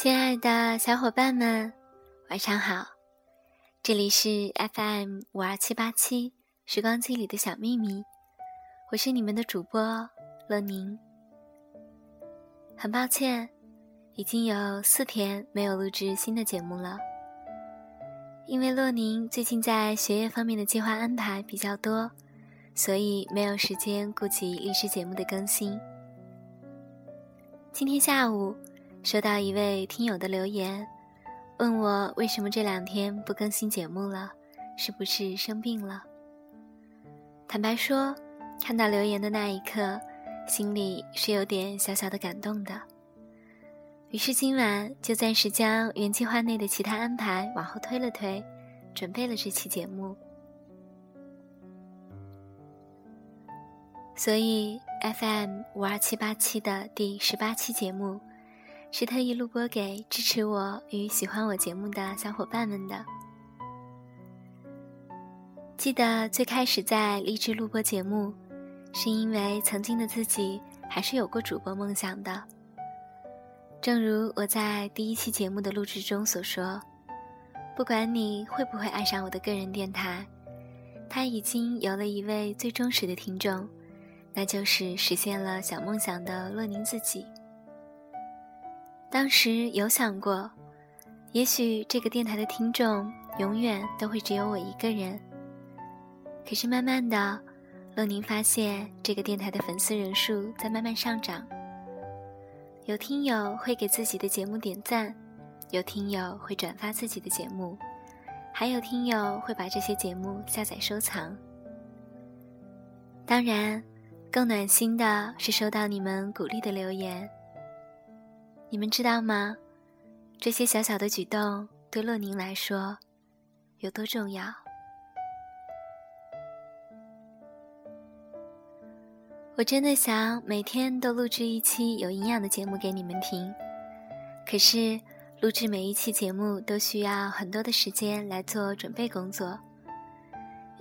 亲爱的小伙伴们，晚上好！这里是 FM 五二七八七时光机里的小秘密，我是你们的主播乐宁。很抱歉，已经有四天没有录制新的节目了，因为洛宁最近在学业方面的计划安排比较多，所以没有时间顾及励志节目的更新。今天下午。收到一位听友的留言，问我为什么这两天不更新节目了，是不是生病了？坦白说，看到留言的那一刻，心里是有点小小的感动的。于是今晚就暂时将原计划内的其他安排往后推了推，准备了这期节目。所以 FM 五二七八七的第十八期节目。是特意录播给支持我与喜欢我节目的小伙伴们的。记得最开始在励志录播节目，是因为曾经的自己还是有过主播梦想的。正如我在第一期节目的录制中所说，不管你会不会爱上我的个人电台，它已经有了一位最忠实的听众，那就是实现了小梦想的洛宁自己。当时有想过，也许这个电台的听众永远都会只有我一个人。可是慢慢的，乐宁发现这个电台的粉丝人数在慢慢上涨。有听友会给自己的节目点赞，有听友会转发自己的节目，还有听友会把这些节目下载收藏。当然，更暖心的是收到你们鼓励的留言。你们知道吗？这些小小的举动对洛宁来说有多重要？我真的想每天都录制一期有营养的节目给你们听，可是录制每一期节目都需要很多的时间来做准备工作，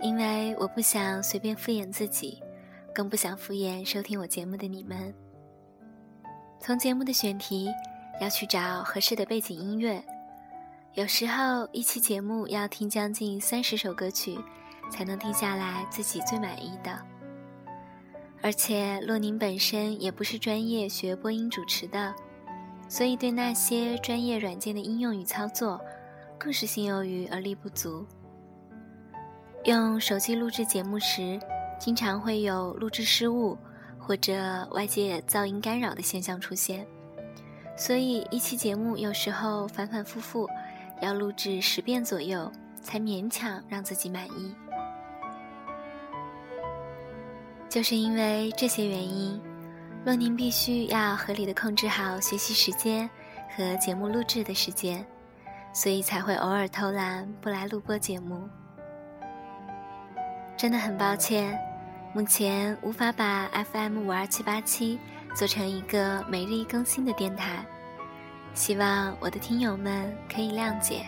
因为我不想随便敷衍自己，更不想敷衍收听我节目的你们。从节目的选题，要去找合适的背景音乐，有时候一期节目要听将近三十首歌曲，才能听下来自己最满意的。而且洛宁本身也不是专业学播音主持的，所以对那些专业软件的应用与操作，更是心有余而力不足。用手机录制节目时，经常会有录制失误。或者外界噪音干扰的现象出现，所以一期节目有时候反反复复要录制十遍左右，才勉强让自己满意。就是因为这些原因，洛宁必须要合理的控制好学习时间和节目录制的时间，所以才会偶尔偷懒不来录播节目。真的很抱歉。目前无法把 FM 五二七八七做成一个每日一更新的电台，希望我的听友们可以谅解。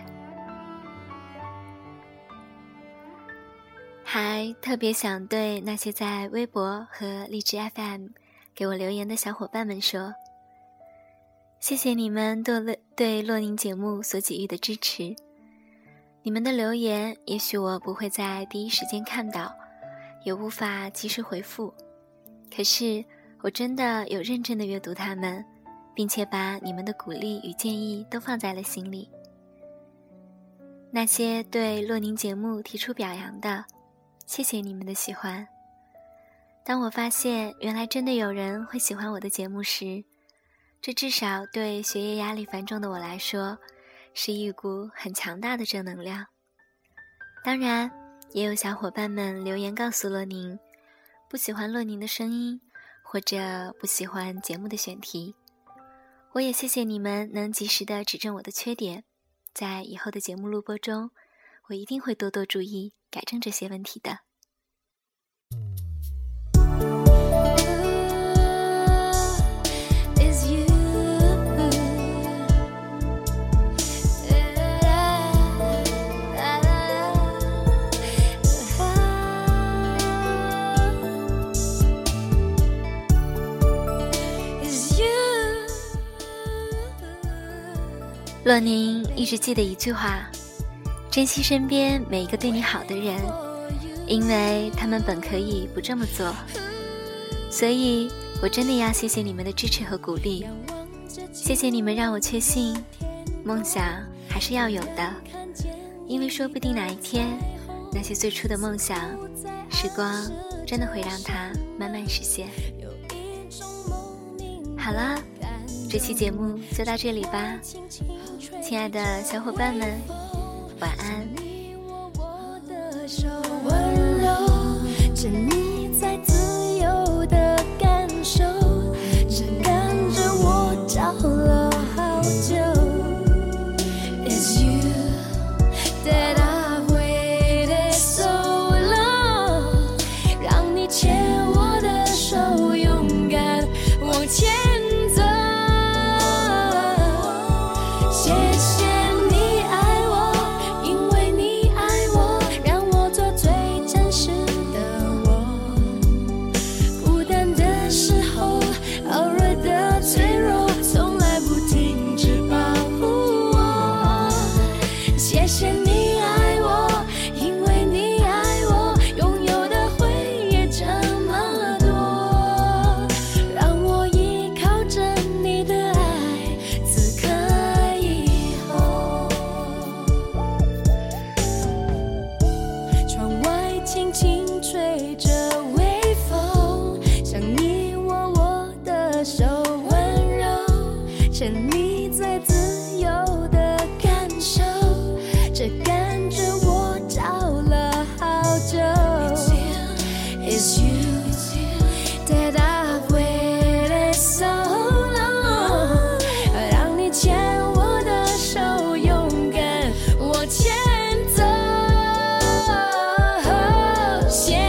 还特别想对那些在微博和荔枝 FM 给我留言的小伙伴们说，谢谢你们对洛对洛宁节目所给予的支持。你们的留言，也许我不会在第一时间看到。也无法及时回复，可是我真的有认真的阅读他们，并且把你们的鼓励与建议都放在了心里。那些对洛宁节目提出表扬的，谢谢你们的喜欢。当我发现原来真的有人会喜欢我的节目时，这至少对学业压力繁重的我来说，是一股很强大的正能量。当然。也有小伙伴们留言告诉洛宁，不喜欢洛宁的声音，或者不喜欢节目的选题。我也谢谢你们能及时的指正我的缺点，在以后的节目录播中，我一定会多多注意改正这些问题的。洛宁一直记得一句话：珍惜身边每一个对你好的人，因为他们本可以不这么做。所以，我真的要谢谢你们的支持和鼓励，谢谢你们让我确信，梦想还是要有的，因为说不定哪一天，那些最初的梦想，时光真的会让它慢慢实现。好啦，这期节目就到这里吧，亲爱的小伙伴们，晚安。Siempre